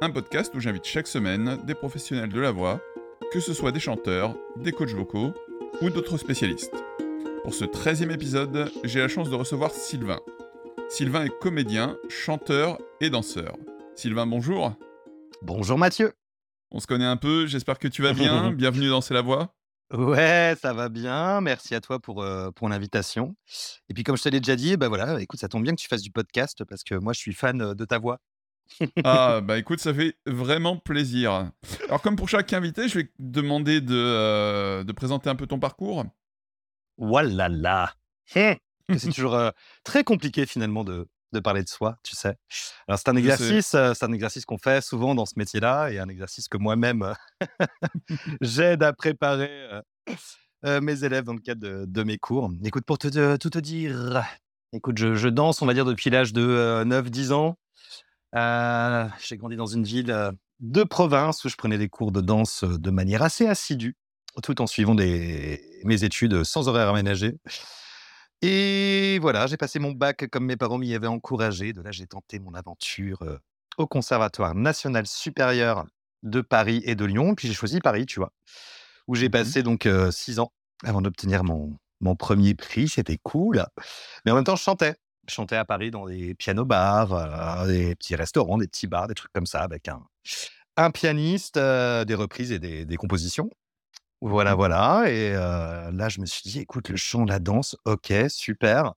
un podcast où j'invite chaque semaine des professionnels de la voix, que ce soit des chanteurs, des coachs vocaux ou d'autres spécialistes. Pour ce 13e épisode, j'ai la chance de recevoir Sylvain. Sylvain est comédien, chanteur et danseur. Sylvain, bonjour. Bonjour Mathieu. On se connaît un peu, j'espère que tu vas bien. Bienvenue dans C'est la voix. Ouais, ça va bien. Merci à toi pour, euh, pour l'invitation. Et puis, comme je te l'ai déjà dit, bah voilà, écoute, ça tombe bien que tu fasses du podcast parce que moi, je suis fan euh, de ta voix. Ah, bah écoute, ça fait vraiment plaisir. Alors, comme pour chaque invité, je vais te demander de, euh, de présenter un peu ton parcours. Voilà là. C'est toujours très compliqué finalement de, de parler de soi, tu sais. Alors c'est un exercice, un exercice qu'on fait souvent dans ce métier-là et un exercice que moi-même j'aide à préparer mes élèves dans le cadre de, mes cours. Écoute, pour te, tout te dire, écoute, je, danse, on va dire, depuis l'âge de 9-10 ans. J'ai grandi dans une ville de province où je prenais des cours de danse de manière assez assidue, tout en suivant des, mes études sans horaire aménagé. Et voilà, j'ai passé mon bac comme mes parents m'y avaient encouragé. De là, j'ai tenté mon aventure au Conservatoire national supérieur de Paris et de Lyon. Puis j'ai choisi Paris, tu vois, où j'ai mmh passé donc six ans avant d'obtenir mon, mon premier prix. C'était cool. Mais en même temps, je chantais. Je chantais à Paris dans des piano-bars, des petits restaurants, des petits bars, des trucs comme ça, avec un, un pianiste, des reprises et des compositions. Voilà, mmh. voilà et là, je me suis dit: «Écoute, le chant, la danse, OK, super»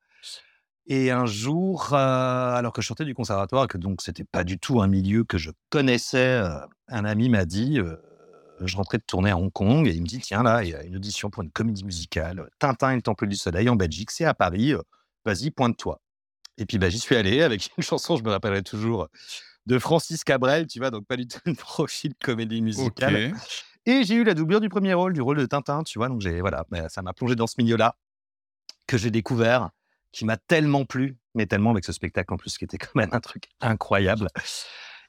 et un jour, alors que je chantais du conservatoire que donc c'était pas du tout un milieu que je connaissais, un ami m'a dit, je rentrais de tournée à Hong Kong et il me dit: «Tiens, là, il y a une audition pour une comédie musicale, Tintin et le Temple du Soleil en Belgique, c'est à Paris, vas-y, pointe-toi» et puis, bah, j'y suis allé avec une chanson, je me rappellerai toujours, de Francis Cabrel, tu vois? Donc pas du tout le profil comédie musicale et j'ai eu la doublure du premier rôle, du rôle de Tintin, tu vois? Donc j'ai voilà, bah, ça m'a plongé dans ce milieu-là, que j'ai découvert, qui m'a tellement plu, mais tellement avec ce spectacle en plus qui était quand même un truc incroyable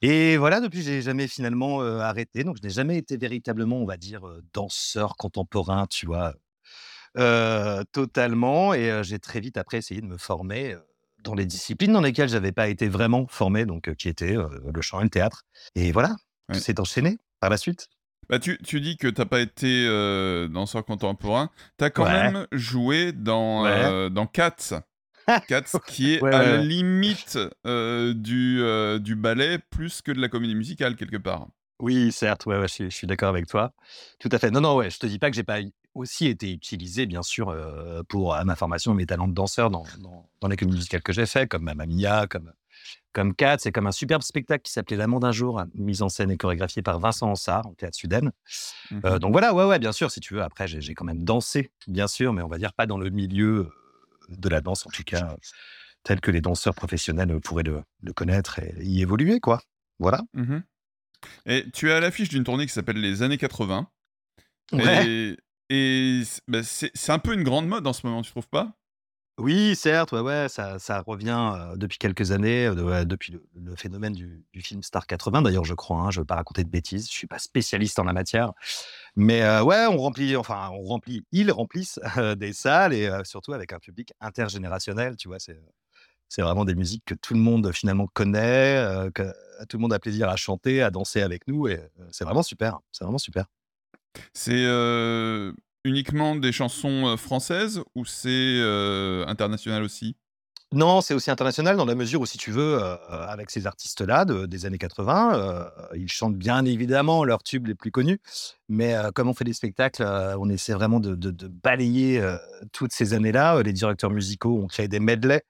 et voilà, depuis, j'ai jamais finalement, arrêté. Donc je n'ai jamais été véritablement, on va dire, danseur contemporain, tu vois? totalement et j'ai très vite après essayé de me former, dans les disciplines dans lesquelles j'avais pas été vraiment formé, donc qui étaient, le chant et le théâtre et voilà, s'est enchaîné par la suite. Bah, tu, tu, dis que t'as pas été euh, danseur contemporain. Tu as quand même joué dans, euh, dans Cats. Cats, qui est à la limite euh, du, euh, du ballet plus que de la comédie musicale, quelque part. Oui, certes, ouais, je, suis d'accord avec toi. Tout à fait. Non, non, ouais, je te dis pas que j'ai pas aussi été utilisé, bien sûr, pour à ma formation, mes talents de danseur dans, dans, dans les comédies musicales que j'ai fait, comme Mamma Mia, comme comme 4, c'est comme un superbe spectacle qui s'appelait L'amant d'un jour, mise en scène et chorégraphié par Vincent Ansart au théâtre Sudène. Euh, mmh donc voilà, ouais, ouais, bien sûr, si tu veux. Après, j'ai quand même dansé, bien sûr, mais on va dire pas dans le milieu de la danse, en tout cas, tel que les danseurs professionnels pourraient le, connaître et y évoluer, quoi. Voilà. Mmh et tu es à l'affiche d'une tournée qui s'appelle Les années 80. Ouais. Et, bah, c'est un peu une grande mode en ce moment, tu trouves pas? Oui, certes, ouais, ça revient, depuis quelques années, depuis le phénomène du film Star 80 d'ailleurs, je crois, hein, je veux pas raconter de bêtises, je suis pas spécialiste en la matière. Mais, ouais, on remplit enfin, on remplit ils remplissent, des salles et surtout avec un public intergénérationnel, tu vois? C'est, c'est vraiment des musiques que tout le monde finalement connaît, que tout le monde a plaisir à chanter, à danser avec nous et c'est vraiment super, c'est vraiment super. C'est, uniquement des chansons françaises ou c'est international aussi? Non, c'est aussi international dans la mesure où, si tu veux, avec ces artistes-là des années 80, ils chantent bien évidemment leurs tubes les plus connus, mais comme on fait des spectacles, on essaie vraiment de, balayer toutes ces années-là. Les directeurs musicaux ont créé des medleys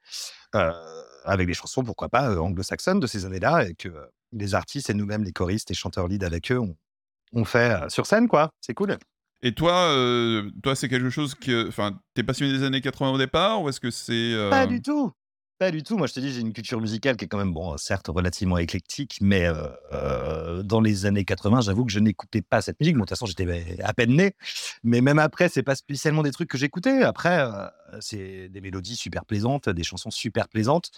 avec des chansons, pourquoi pas, anglo-saxonnes de ces années-là, et que les artistes et nous-mêmes, les choristes et chanteurs lead avec eux, on fait sur scène, quoi. C'est cool. Et toi, toi, c'est quelque chose que. Enfin, t'es passionné des années 80 au départ ou est-ce que c'est. Pas du tout. Pas du tout. Moi, je te dis, j'ai une culture musicale qui est quand même, bon, certes, relativement éclectique, mais dans les années 80, j'avoue que je n'écoutais pas cette musique. Bon, de toute façon, j'étais à peine né. Mais même après, c'est pas spécialement des trucs que j'écoutais. Après, c'est des mélodies super plaisantes, des chansons super plaisantes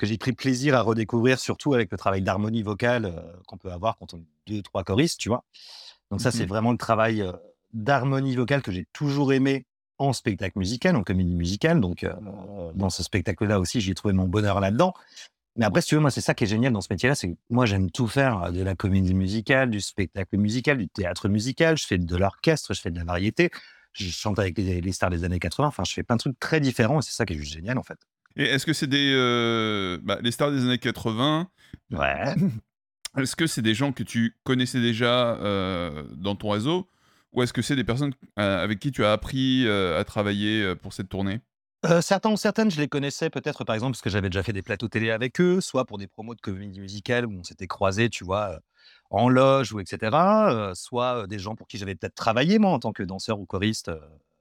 que j'ai pris plaisir à redécouvrir, surtout avec le travail d'harmonie vocale qu'on peut avoir quand on est deux, trois choristes, tu vois. Donc ça, c'est mmh vraiment le travail d'harmonie vocale que j'ai toujours aimé en spectacle musical, en comédie musicale. Donc, euh, dans ce spectacle-là aussi, j'ai trouvé mon bonheur là-dedans. Mais après, si tu veux, moi, c'est ça qui est génial dans ce métier-là, c'est que moi, j'aime tout faire, euh, de la comédie musicale, du spectacle musical, du théâtre musical, je fais de l'orchestre, je fais de la variété, je chante avec les, stars des années 80, enfin, je fais plein de trucs très différents et c'est ça qui est juste génial, en fait. Et est-ce que c'est des... Euh, bah, les stars des années 80 Ouais. Est-ce que c'est des gens que tu connaissais déjà dans ton réseau ou est-ce que c'est des personnes euh, avec qui tu as appris euh, à travailler euh, pour cette tournée? Certains ou certaines, je les connaissais peut-être, par exemple, parce que j'avais déjà fait des plateaux télé avec eux, soit pour des promos de comédie musicale où on s'était croisés, tu vois, en loge ou etc. soit des gens pour qui j'avais peut-être travaillé, moi, en tant que danseur ou choriste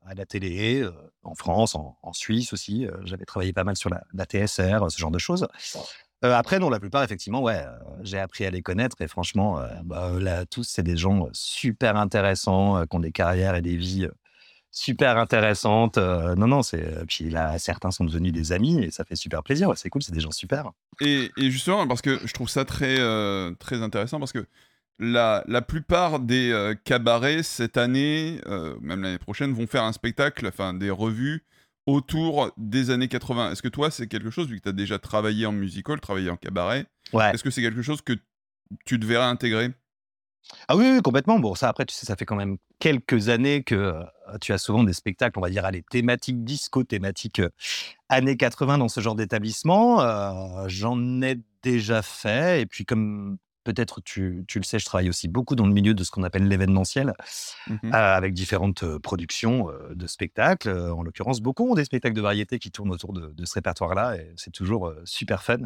à la télé, en France, en, Suisse aussi. j'avais travaillé pas mal sur la, TSR, ce genre de choses après, non, la plupart, effectivement, ouais, j'ai appris à les connaître et franchement, bah, là, tous, c'est des gens super intéressants, qui ont des carrières et des vies super intéressantes. non, non, c'est. Puis là, certains sont devenus des amis et ça fait super plaisir. c'est cool, c'est des gens super. Et, justement, parce que je trouve ça très, très intéressant parce que la, la plupart des cabarets cette année, même l'année prochaine, vont faire un spectacle, enfin des revues autour des années 80. Est-ce que toi, c'est quelque chose, vu que tu as déjà travaillé en musical, travaillé en cabaret, est-ce que c'est quelque chose que tu devrais intégrer? Ah oui, complètement. Bon, ça, après, tu sais, ça fait quand même quelques années que euh, tu as souvent des spectacles, on va dire, allez, thématiques disco, thématiques euh, années 80 dans ce genre d'établissement. Euh, j'en ai déjà fait. Et puis, comme peut-être tu, le sais, je travaille aussi beaucoup dans le milieu de ce qu'on appelle l'événementiel, mmh avec différentes productions de spectacles. En l'occurrence, beaucoup ont des spectacles de variété qui tournent autour de, ce répertoire-là, et c'est toujours super fun.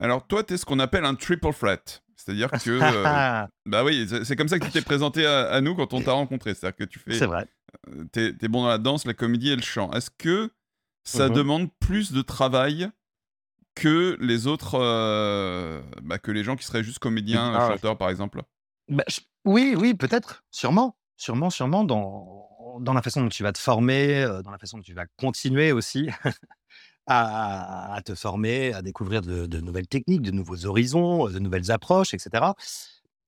Alors toi, tu es ce qu'on appelle un triple threat. C'est-à-dire que... bah oui, c'est comme ça que tu t'es présenté à, nous quand on t'a rencontré. C'est-à-dire que tu fais... C'est vrai. tu es, bon dans la danse, la comédie et le chant. Est-ce que ça mmh demande plus de travail que les autres, euh, bah, que les gens qui seraient juste comédiens, ah chanteurs par exemple. Bah, Oui, oui, peut-être, sûrement, sûrement, sûrement dans, dans la façon dont tu vas te former, euh, dans la façon dont tu vas continuer aussi à, te former, à découvrir de, de, nouvelles techniques, de nouveaux horizons, de nouvelles approches, etc.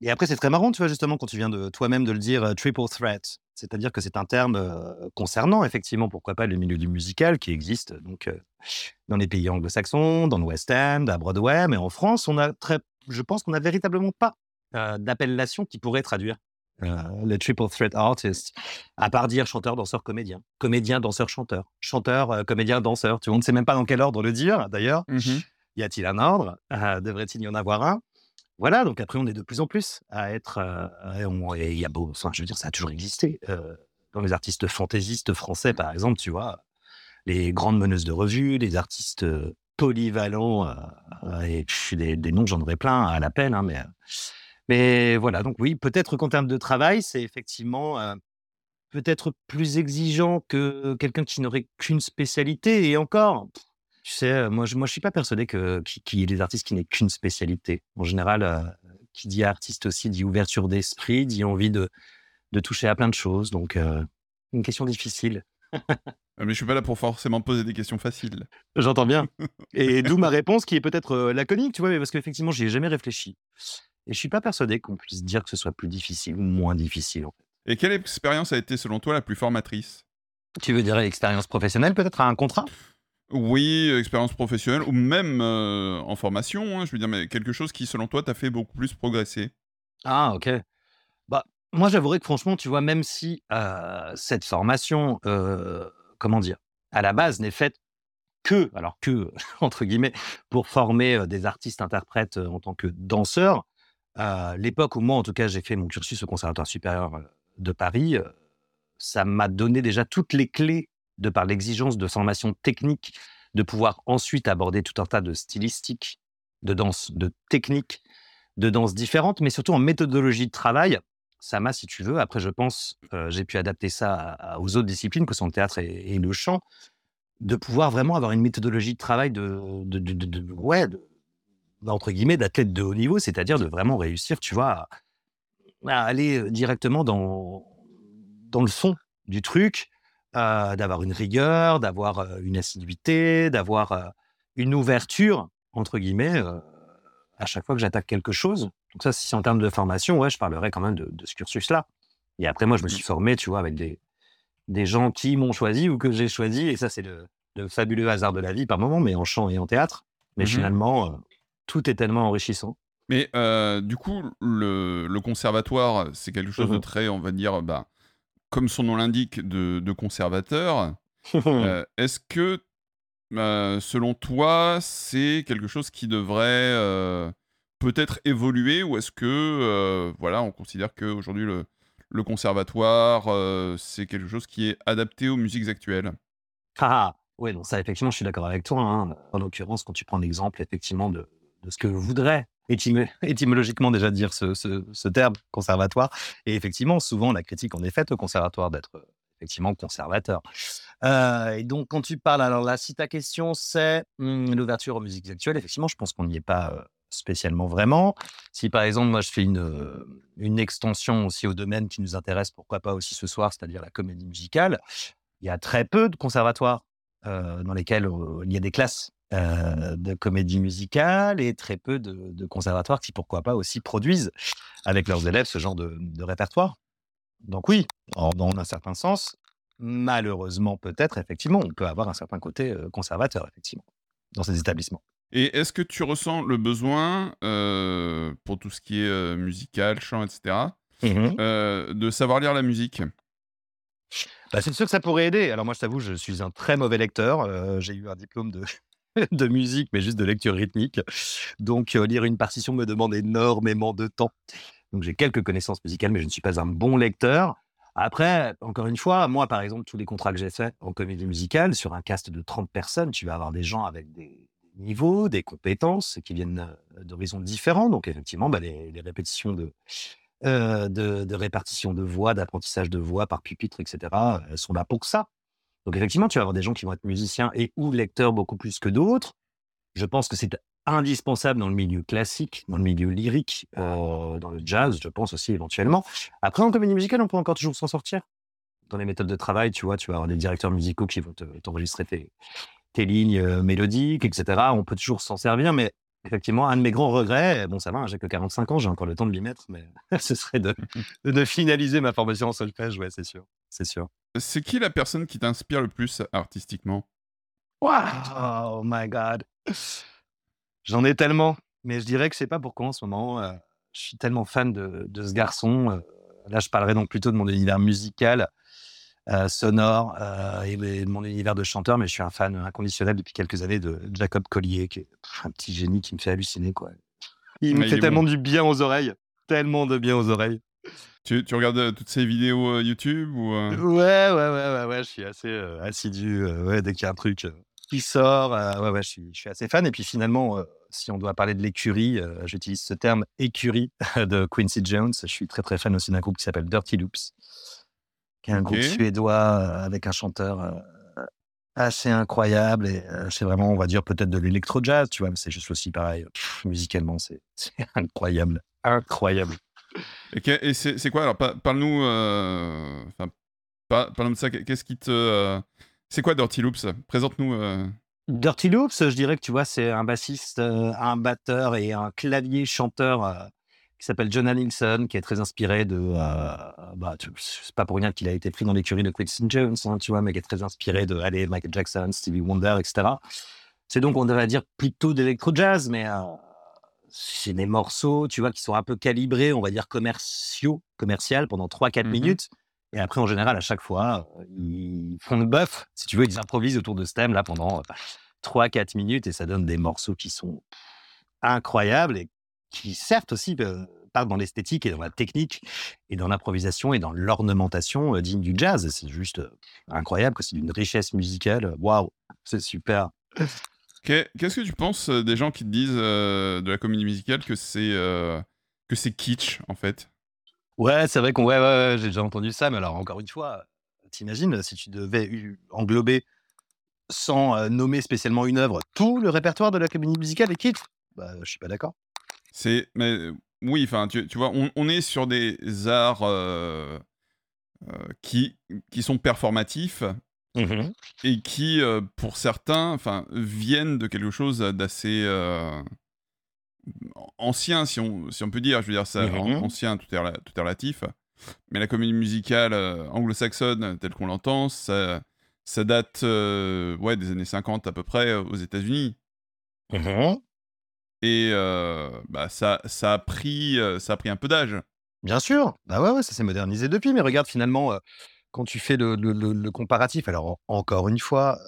Et après, c'est très marrant, tu vois, justement, quand tu viens de toi-même de le dire, euh, triple threat. C'est-à-dire que c'est un terme euh, concernant, effectivement, pourquoi pas le milieu du musical qui existe donc euh, dans les pays anglo-saxons, dans le West End, à Broadway, mais en France, on a très, je pense qu'on n'a véritablement pas d'appellation qui pourrait traduire le triple threat artist, à part dire chanteur, danseur, comédien, comédien, danseur, chanteur, chanteur, comédien, danseur. Tu vois, on ne sait même pas dans quel ordre le dire, d'ailleurs. Mmh y a-t-il un ordre? Devrait-il y en avoir un? Voilà, donc après, on est de plus en plus à être. il y a beau, enfin, je veux dire, ça a toujours existé. dans les artistes fantaisistes français, par exemple, tu vois, les grandes meneuses de revue, les artistes polyvalents, et des, des, noms, j'en aurais plein à l'appel, hein, mais, mais voilà, donc oui, peut-être qu'en termes de travail, c'est effectivement peut-être plus exigeant que quelqu'un qui n'aurait qu'une spécialité, et encore. Tu sais, moi, je, moi, je suis pas persuadé qu'il y ait des artistes qui n'aient qu'une spécialité. En général, qui dit artiste aussi dit ouverture d'esprit, dit envie de, de toucher à plein de choses. Donc, une question difficile. Ah, mais je suis pas là pour forcément poser des questions faciles. J'entends bien. Et d'où ma réponse qui est peut-être laconique, tu vois, mais parce qu'effectivement, j'y ai jamais réfléchi. Et je suis pas persuadé qu'on puisse dire que ce soit plus difficile ou moins difficile. En fait. Et quelle expérience a été, selon toi, la plus formatrice? Tu veux dire l'expérience professionnelle, peut-être à un contrat? Oui, expérience professionnelle ou même euh, en formation, hein, je veux dire, mais quelque chose qui, selon toi, t'a fait beaucoup plus progresser. Ah, ok. Bah, moi, j'avouerais que franchement, tu vois, même si euh, cette formation, euh, comment dire, à la base n'est faite que, alors que, entre guillemets, pour former des artistes interprètes en tant que danseurs, l'époque où moi, en tout cas, j'ai fait mon cursus au Conservatoire supérieur de Paris, ça m'a donné déjà toutes les clés de par l'exigence de formation technique, de pouvoir ensuite aborder tout un tas de stylistiques, de danse, de techniques, de danse différentes, mais surtout en méthodologie de travail. Ça m'a, si tu veux, après je pense, euh, j'ai pu adapter ça aux autres disciplines que sont le théâtre et, le chant. de pouvoir vraiment avoir une méthodologie de travail de, de, ouais, entre guillemets, d'athlète de haut niveau, c'est-à-dire de vraiment réussir, tu vois, à, aller directement dans, dans le fond du truc, d'avoir une rigueur, d'avoir une assiduité, d'avoir une ouverture, entre guillemets, à chaque fois que j'attaque quelque chose. Donc ça, si en termes de formation, ouais, je parlerai quand même de, de ce cursus-là. Et après, moi, je me suis formé, tu vois, avec des, des gens qui m'ont choisi ou que j'ai choisi. Et ça, c'est le, fabuleux hasard de la vie par moment, mais en chant et en théâtre. Mais mmh finalement, tout est tellement enrichissant. Mais du coup, le, conservatoire, c'est quelque chose de mmh très, on va dire, bah, comme son nom l'indique, de, conservateur. Est-ce que, bah, selon toi, c'est quelque chose qui devrait peut-être évoluer ou est-ce que, voilà, on considère qu'aujourd'hui, le, le conservatoire, c'est quelque chose qui est adapté aux musiques actuelles? Ah, oui, donc ça, effectivement, je suis d'accord avec toi. Hein. En l'occurrence, quand tu prends l'exemple, effectivement, de, ce que voudrait étymologiquement déjà dire ce, terme conservatoire. Et effectivement, souvent, la critique en est faite au conservatoire d'être effectivement conservateur. et donc, quand tu parles, alors là, si ta question c'est mmh, l'ouverture aux musiques actuelles, effectivement, je pense qu'on n'y est pas spécialement vraiment. Si par exemple, moi, je fais une, une extension aussi au domaine qui nous intéresse, pourquoi pas aussi ce soir, c'est-à-dire la comédie musicale, il y a très peu de conservatoires dans lesquels il y a des classes de comédie musicale et très peu de, conservatoires qui, pourquoi pas, aussi produisent avec leurs élèves ce genre de, répertoire. Donc oui, dans un certain sens, malheureusement peut-être, effectivement, on peut avoir un certain côté conservateur, effectivement, dans ces établissements. Et est-ce que tu ressens le besoin, euh, pour tout ce qui est euh, musical, chant, etc., mmh euh, de savoir lire la musique? Bah, C'est sûr que ça pourrait aider. Alors moi, je t'avoue, je suis un très mauvais lecteur. J'ai eu un diplôme de, de musique, mais juste de lecture rythmique. Donc lire une partition me demande énormément de temps. Donc j'ai quelques connaissances musicales, mais je ne suis pas un bon lecteur. Après, encore une fois, moi, par exemple, tous les contrats que j'ai faits en comédie musicale, sur un cast de 30 personnes, tu vas avoir des gens avec des niveaux, des compétences qui viennent d'horizons différents. Donc, effectivement, bah, les, répétitions de, de, répartition de voix, d'apprentissage de voix par pupitre, etc., sont là pour ça. Donc, effectivement, tu vas avoir des gens qui vont être musiciens et ou lecteurs beaucoup plus que d'autres. Je pense que c'est indispensable dans le milieu classique, dans le milieu lyrique, dans le jazz, je pense aussi éventuellement. Après, en comédie musicale, on peut encore toujours s'en sortir. Dans les méthodes de travail, tu vois, tu vas avoir des directeurs musicaux qui vont t'enregistrer tes, lignes mélodiques, etc. On peut toujours s'en servir, mais effectivement, un de mes grands regrets, bon, ça va, hein, j'ai que 45 ans, j'ai encore le temps de m'y mettre, mais ce serait de, de, finaliser ma formation en solfège, ouais, c'est sûr, c'est sûr. C'est qui la personne qui t'inspire le plus artistiquement? Oh my god, j'en ai tellement, mais je dirais que je sais pas pourquoi en ce moment. je suis tellement fan de, de ce garçon. là, je parlerai donc plutôt de mon univers musical. Euh, sonore euh, et, de mon univers de chanteur, mais je suis un fan inconditionnel depuis quelques années de Jacob Collier, qui est un petit génie qui me fait halluciner. Quoi. Il me fait tellement du bien aux oreilles, tellement de bien aux oreilles. Tu, tu regardes euh, toutes ces vidéos YouTube ou ouais, ouais, ouais, ouais, ouais, je suis assez assidu. ouais, dès qu'il y a un truc qui sort, ouais, ouais, je suis, je suis, assez fan. Et puis finalement, si on doit parler de l'écurie, j'utilise ce terme écurie de Quincy Jones. Je suis très très fan aussi d'un groupe qui s'appelle Dirty Loops qui est un groupe suédois avec un chanteur assez incroyable. Et c'est vraiment, on va dire, peut-être de l'électro-jazz, tu vois, mais c'est juste aussi pareil. musicalement, c'est incroyable. Incroyable. Et, c'est quoi? Alors, parle-nous. Enfin, parle-nous de ça. Qu'est-ce qui te. c'est quoi Dirty Loops? Présente-nous. Dirty Loops, je dirais que tu vois, c'est un bassiste, un batteur et un clavier chanteur qui s'appelle Jonah Nilsson, qui est très inspiré de. Euh, bah, c'est pas pour rien qu'il a été pris dans l'écurie de Quincy Jones, hein, tu vois, mais qui est très inspiré de allez, Michael Jackson, Stevie Wonder, etc. C'est donc, on devrait dire, plutôt d'électro-jazz, mais euh, c'est des morceaux, tu vois, qui sont un peu calibrés, on va dire commerciaux, commercial, pendant 3-4 mmh minutes. Et après, en général, à chaque fois, ils font le bœuf, si tu veux, ils improvisent autour de ce thème-là pendant 3-4 euh, minutes et ça donne des morceaux qui sont incroyables et qui certes aussi euh, partent dans l'esthétique et dans la technique et dans l'improvisation et dans l'ornementation digne du jazz. C'est juste incroyable, c'est d'une richesse musicale. Waouh, c'est super. Qu'est-ce que tu penses des gens qui te disent de la comédie musicale que c'est que c'est kitsch en fait? Ouais, c'est vrai qu'on ouais, ouais, j'ai déjà entendu ça, mais alors encore une fois, t'imagines si tu devais englober sans nommer spécialement une œuvre, tout le répertoire de la comédie musicale est kitsch? Bah, Je suis pas d'accord. C'est, mais oui, enfin, tu, tu, vois, on, est sur des arts qui, qui sont performatifs mmh et qui, pour certains, viennent de quelque chose d'assez ancien, si on, si on peut dire. Je veux dire, ça, mmh ancien, tout est, tout est relatif. Mais la comédie musicale anglo-saxonne, telle qu'on l'entend, ça, ça date ouais, des années 50 à peu près aux États-Unis. Mmh et bah, ça, ça, a pris, ça a pris un peu d'âge. Bien sûr, bah ouais, ouais ça s'est modernisé depuis. Mais regarde, finalement, quand tu fais le, comparatif, alors encore une fois,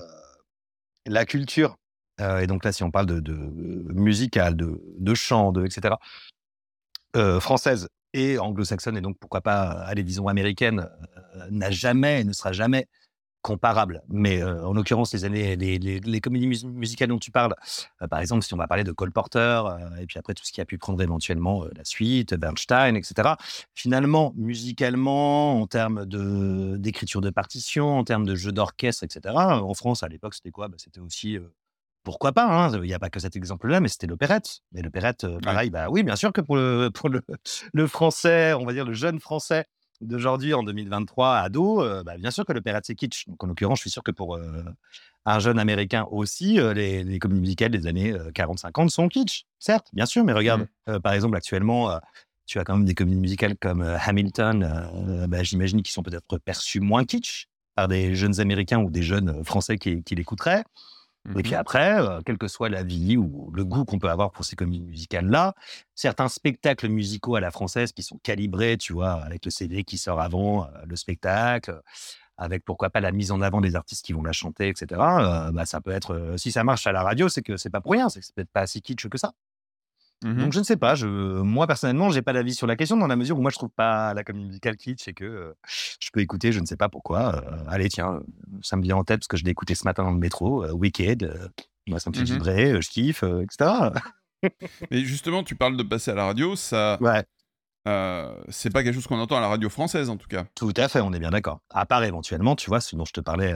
la culture, et donc là, si on parle de, de musical, de, de chant, de, etc., française et anglo-saxonne, et donc pourquoi pas, allez, disons américaine, n'a jamais et ne sera jamais comparable. Mais en l'occurrence, les années, les, les, comédies musicales dont tu parles, par exemple, si on va parler de Cole Porter, et puis après tout ce qui a pu prendre éventuellement la suite, Bernstein, etc. Finalement, musicalement, en termes de, d'écriture de partition, en termes de jeu d'orchestre, etc. En France, à l'époque, c'était quoi? Bah, C'était aussi pourquoi pas hein, Il n'y a pas que cet exemple-là, mais c'était l'opérette. Mais l'opérette, pareil, bah oui, bien sûr que pour le, pour le, le, français, on va dire le jeune français d'aujourd'hui, en 2023, ado, euh, bah, bien sûr que l'opérette, c'est kitsch. Donc, en l'occurrence, je suis sûr que pour euh, un jeune américain aussi, euh, les, les, comédies musicales des années 40-50 sont kitsch, certes, bien sûr. Mais regarde, mmh. par exemple, actuellement, tu as quand même des comédies musicales comme Hamilton, bah, j'imagine, qui sont peut-être perçues moins kitsch par des jeunes américains ou des jeunes français qui, qui l'écouteraient. Et puis mmh après, quelle que soit la vie ou le goût qu'on peut avoir pour ces comédies musicales-là, certains spectacles musicaux à la française qui sont calibrés, tu vois, avec le CD qui sort avant le spectacle, avec pourquoi pas la mise en avant des artistes qui vont la chanter, etc. bah ça peut être, si ça marche à la radio, c'est que c'est pas pour rien, c'est peut-être pas si kitsch que ça. Mmh Donc je ne sais pas, je, moi personnellement, j'ai pas d'avis sur la question dans la mesure où moi je trouve pas la comédie musicale kitsch et que je peux écouter, je ne sais pas pourquoi. allez tiens, ça me vient en tête parce que je l'ai écouté ce matin dans le métro, Wicked, moi ça me fait mmh vibrer, je kiffe, etc. Mais justement, tu parles de passer à la radio, ça. Ouais. c'est pas quelque chose qu'on entend à la radio française en tout cas. Tout à fait, on est bien d'accord. À part éventuellement, tu vois, ce dont je te parlais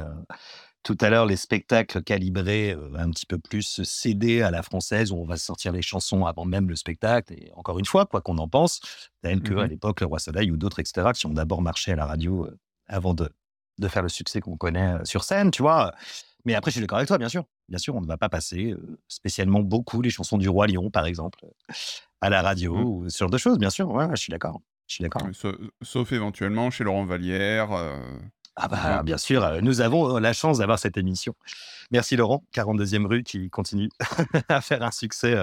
tout à l'heure, les spectacles calibrés un petit peu plus cédés à la française, où on va sortir les chansons avant même le spectacle. Et encore une fois, quoi qu'on en pense, tel que à mmh l'époque, Le Roi Soleil ou d'autres, etc., qui ont d'abord marché à la radio avant de, de faire le succès qu'on connaît sur scène, tu vois. Mais après, je suis d'accord avec toi, bien sûr. Bien sûr, on ne va pas passer spécialement beaucoup les chansons du Roi Lion, par exemple, à la radio mmh. ou ce genre de choses, bien sûr. Ouais, je suis d'accord. Je suis d'accord. Sauf éventuellement chez Laurent Vallière. Ah bah, bien sûr, nous avons la chance d'avoir cette émission. Merci Laurent, 42e rue qui continue à faire un succès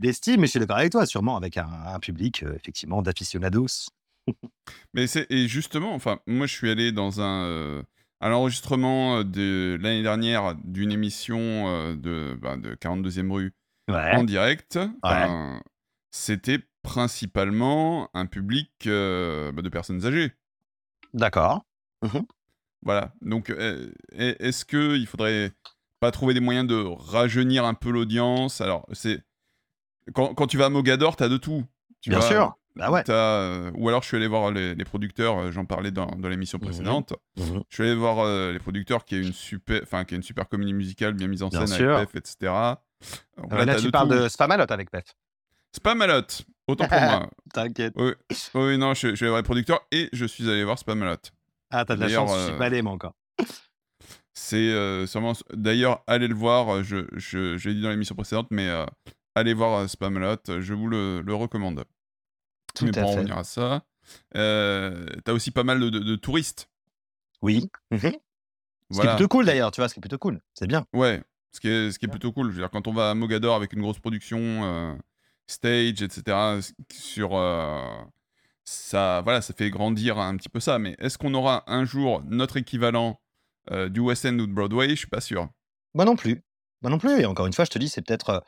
d'estime. Mais je suis d'accord avec toi, sûrement avec un, public effectivement d'aficionados. Mais c'est et justement, enfin, moi je suis allé dans un à l'enregistrement de l'année dernière d'une émission de, bah, de 42e rue en direct. C'était principalement un public bah, de personnes âgées. D'accord. Mmh voilà. Donc, est-ce qu'il faudrait pas trouver des moyens de rajeunir un peu l'audience? Alors, c'est quand, quand, tu vas à Mogador, tu as de tout. Tu Bien sûr. Bah ouais. Ou alors, je suis allé voir les, producteurs. J'en parlais dans, dans l'émission mmh précédente. Mmh je suis allé voir les producteurs qui a une super, enfin, qui a une super comédie musicale bien mise en scène avec Pef, etc. Donc, là, tu parles de Spamalot avec Pef. Spamalot, autant pour moi. T'inquiète. Oui. oui, non, je, je, suis allé voir les producteurs et je suis allé voir Spamalot. Ah, t'as de la chance, je suis pas allé, moi, encore. C'est euh, sûrement. D'ailleurs, allez le voir. Je, je, l'ai dit dans l'émission précédente, mais euh, allez voir Spamalot. Je vous le, le recommande. Tout mais à pour fait. revenir à ça, euh, t'as aussi pas mal de, de, touristes. Oui. Mmh ce qui est plutôt cool d'ailleurs, tu vois, ce qui est plutôt cool. C'est bien. Ouais, ce qui est, ce qui est plutôt cool. Je veux dire, quand on va à Mogador avec une grosse production, stage, etc., sur ça, voilà, ça fait grandir un petit peu ça. Mais est-ce qu'on aura un jour notre équivalent euh, du West End ou de Broadway? Je suis pas sûr. Moi non plus. Moi non plus. Et encore une fois, je te dis, c'est peut-être euh,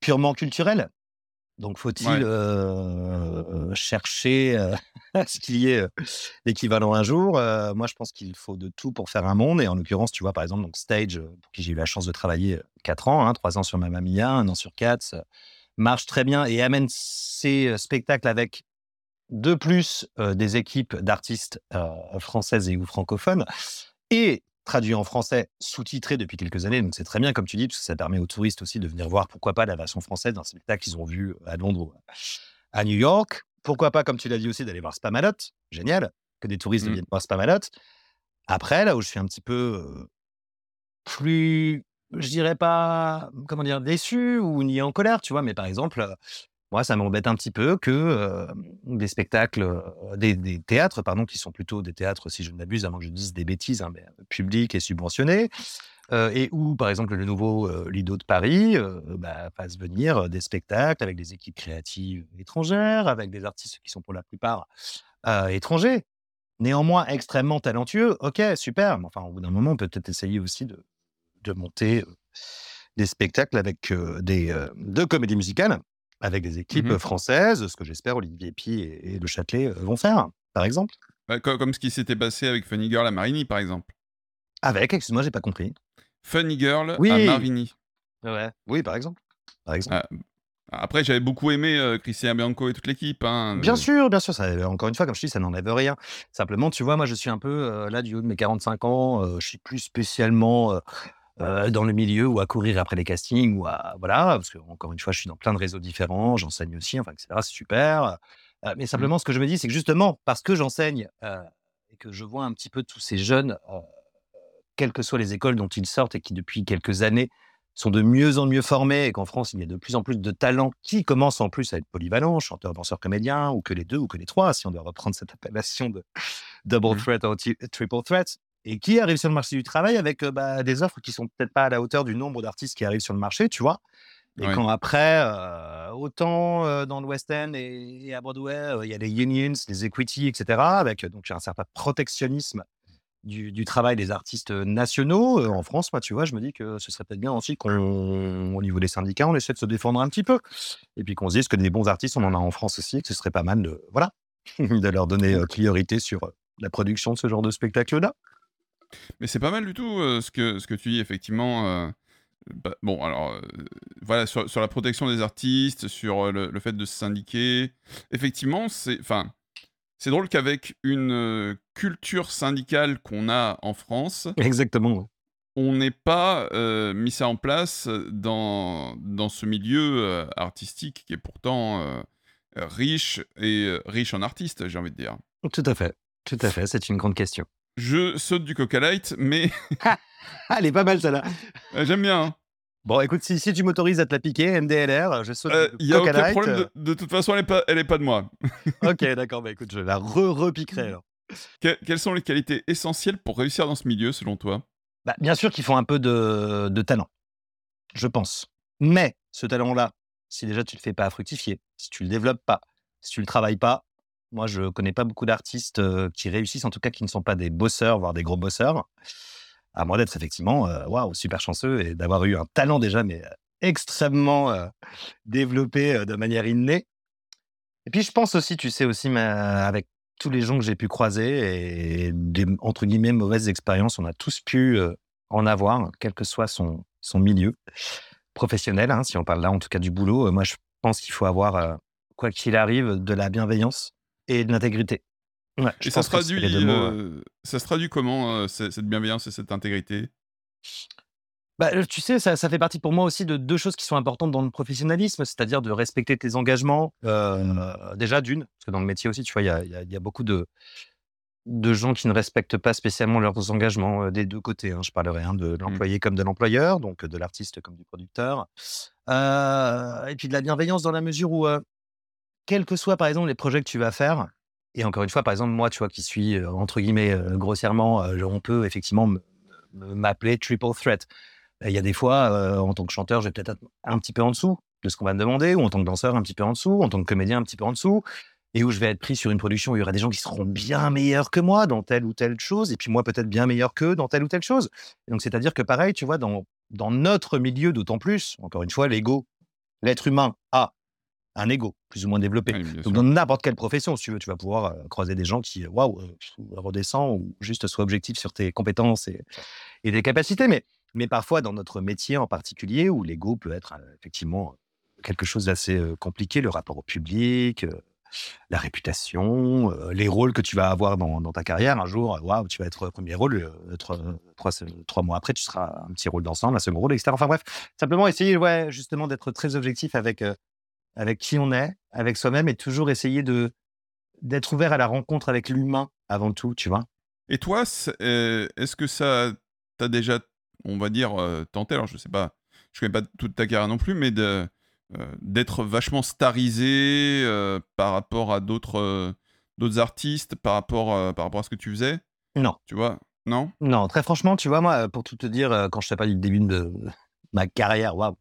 purement culturel. Donc, faut-il euh, chercher ce qu'il y ait l'équivalent un jour? Moi, je pense qu'il faut de tout pour faire un monde. Et en l'occurrence, tu vois, par exemple, donc Stage, pour qui j'ai eu la chance de travailler 4 ans, hein, 3 ans sur Mamma Mia, un an sur 4, marche très bien et amène ses spectacles avec de plus des équipes d'artistes françaises et ou francophones. Et traduit en français, sous-titré depuis quelques années. Donc c'est très bien, comme tu dis, parce que ça permet aux touristes aussi de venir voir, pourquoi pas, la version française d'un spectacle qu'ils ont vu à Londres ou à New York. Pourquoi pas, comme tu l'as dit aussi, d'aller voir Spamalot. Génial, que des touristes Mmh. viennent voir Spamalot. Après, là où je suis un petit peu euh, plus, je dirais pas, comment dire, déçu ou ni en colère, tu vois, mais par exemple, euh, moi, ça m'embête un petit peu que des spectacles, des, théâtres, pardon, qui sont plutôt des théâtres, si je ne m'abuse, avant que je dise des bêtises, hein, mais publics et subventionnés, et où, par exemple, le nouveau Lido de Paris bah, fasse venir des spectacles avec des équipes créatives étrangères, avec des artistes qui sont pour la plupart étrangers, néanmoins extrêmement talentueux. Ok, super, mais enfin, au bout d'un moment, on peut peut-être essayer aussi de, de monter des spectacles avec des euh, de comédies musicales avec des équipes Mhm. françaises, ce que j'espère Olivier Pi et, et Le Châtelet euh, vont faire, par exemple. Bah, co- comme ce qui s'était passé avec Funny Girl à Marigny, par exemple. Avec, excuse-moi, j'ai pas compris. Funny Girl Oui. à Marigny. Ouais. Oui, par exemple. Par exemple. Ah, Après, j'avais beaucoup aimé euh, Christian Bianco et toute l'équipe. hein. Bien sûr, bien sûr. Ça, encore une fois, comme je dis, ça n'enlève rien. Simplement, tu vois, moi, je suis un peu euh, là du haut de mes 45 ans. euh, je suis plus spécialement euh, dans le milieu ou à courir après les castings ou à voilà, parce que encore une fois, je suis dans plein de réseaux différents. J'enseigne aussi, enfin, etc. C'est super. Euh, mais simplement, ce que je me dis, c'est que justement, parce que j'enseigne euh, et que je vois un petit peu tous ces jeunes, quelles que soient les écoles dont ils sortent et qui depuis quelques années sont de mieux en mieux formés et qu'en France, il y a de plus en plus de talents qui commencent en plus à être polyvalents, chanteurs, danseurs, comédiens, ou que les deux, ou que les trois, si on doit reprendre cette appellation de double Mhm. threat ou triple threat, et qui arrivent sur le marché du travail avec euh, bah, des offres qui sont peut-être pas à la hauteur du nombre d'artistes qui arrivent sur le marché, tu vois? Et Ouais. quand après, euh, autant euh, dans le West End et, et à Broadway, il y a les unions, les equity, etc., avec donc un certain protectionnisme du, du travail des artistes nationaux. En France, moi, tu vois, je me dis que ce serait peut-être bien aussi qu'on, au niveau des syndicats, on essaie de se défendre un petit peu. Et puis qu'on se dise que des bons artistes, on en a en France aussi, et que ce serait pas mal de, voilà, de leur donner euh, priorité sur la production de ce genre de spectacle-là. Mais c'est pas mal du tout euh, ce, que, ce que tu dis, effectivement. euh, bah, bon, alors, euh, voilà, sur, sur la protection des artistes, sur le, le fait de se syndiquer. Effectivement, c'est. Enfin. C'est drôle qu'avec une culture syndicale qu'on a en France, Exactement. on n'ait pas mis ça en place dans, dans ce milieu artistique qui est pourtant riche et riche en artistes, j'ai envie de dire. Tout à fait. Tout à fait. C'est une grande question. Je saute du Coca Light, mais Ah, elle est pas mal, celle-là. euh, j'aime bien. hein. Bon, écoute, si, si tu m'autorises à te la piquer, MDLR, je saute Il du n'y Euh, a aucun Light, problème. euh, De, de toute façon, elle n'est pas, elle est pas de moi. Ok, d'accord. Bah écoute, je la re-repiquerai alors. Que- quelles sont les qualités essentielles pour réussir dans ce milieu, selon toi? Bah, bien sûr qu'il faut un peu de, de talent, je pense. Mais ce talent-là, si déjà tu le fais pas fructifier, si tu le développes pas, si tu le travailles pas, moi je connais pas beaucoup d'artistes qui réussissent, en tout cas qui ne sont pas des bosseurs, voire des gros bosseurs. À moins d'être effectivement, waouh, super chanceux et d'avoir eu un talent déjà, mais extrêmement développé de manière innée. Et puis je pense aussi, tu sais aussi, avec tous les gens que j'ai pu croiser et des entre guillemets mauvaises expériences, on a tous pu en avoir, quel que soit son, son milieu professionnel. hein, si on parle là en tout cas du boulot, moi je pense qu'il faut avoir, quoi qu'il arrive, de la bienveillance et de l'intégrité. Ouais, Et ça se, traduit, euh. ça se traduit comment, euh, ce- cette bienveillance et cette intégrité? Bah, euh, tu sais, ça, ça fait partie pour moi aussi de deux choses qui sont importantes dans le professionnalisme, c'est-à-dire de respecter tes engagements. euh, déjà, d'une, parce que dans le métier aussi, tu vois, il y a, il y a- il y a beaucoup de, de gens qui ne respectent pas spécialement leurs engagements euh, des deux côtés. hein. Je parlerai hein, de l'employé comme de l'employeur, donc de l'artiste comme du producteur. Euh, et puis de la bienveillance dans la mesure où, quels que soient par exemple les projets que tu vas faire, et encore une fois, par exemple, moi, tu vois, qui suis euh, entre guillemets euh, grossièrement, euh, on peut effectivement me- me- m'appeler triple threat. Il y a des fois, en tant que chanteur, je vais peut-être être un petit peu en dessous de ce qu'on va me demander, ou en tant que danseur, un petit peu en dessous, en tant que comédien, un petit peu en dessous, et où je vais être pris sur une production où il y aura des gens qui seront bien meilleurs que moi dans telle ou telle chose, et puis moi peut-être bien meilleur qu'eux dans telle ou telle chose. Donc c'est-à-dire que pareil, tu vois, dans notre milieu d'autant plus, encore une fois, l'ego, l'être humain a un ego plus ou moins développé. Oui, Donc sûr. dans n'importe quelle profession, si tu veux, tu vas pouvoir euh, croiser des gens qui, euh, waouh, euh, redescend ou juste soient objectifs sur tes compétences et, et tes capacités. Mais, mais parfois, dans notre métier en particulier, où l'ego peut être effectivement quelque chose d'assez compliqué, le rapport au public, la réputation, les rôles que tu vas avoir dans, ta carrière. Un jour, waouh, tu vas être premier rôle, trois, mois après, tu seras un petit rôle d'ensemble, un second rôle, etc. Enfin bref, simplement essayer, ouais, justement, d'être très objectif avec, avec qui on est, avec soi-même, et toujours essayer de d'être ouvert à la rencontre avec l'humain avant tout, tu vois. Et toi, est-ce que ça t'a déjà, on va dire, tenté, alors je sais pas, je connais pas toute ta carrière non plus, mais de euh, d'être vachement starisé euh, par rapport à d'autres euh, d'autres artistes, par rapport, par rapport à ce que tu faisais? Non. Tu vois? Non? Non, très franchement, tu vois, moi, pour tout te dire, quand je t'ai parlé du début de ma carrière, waouh,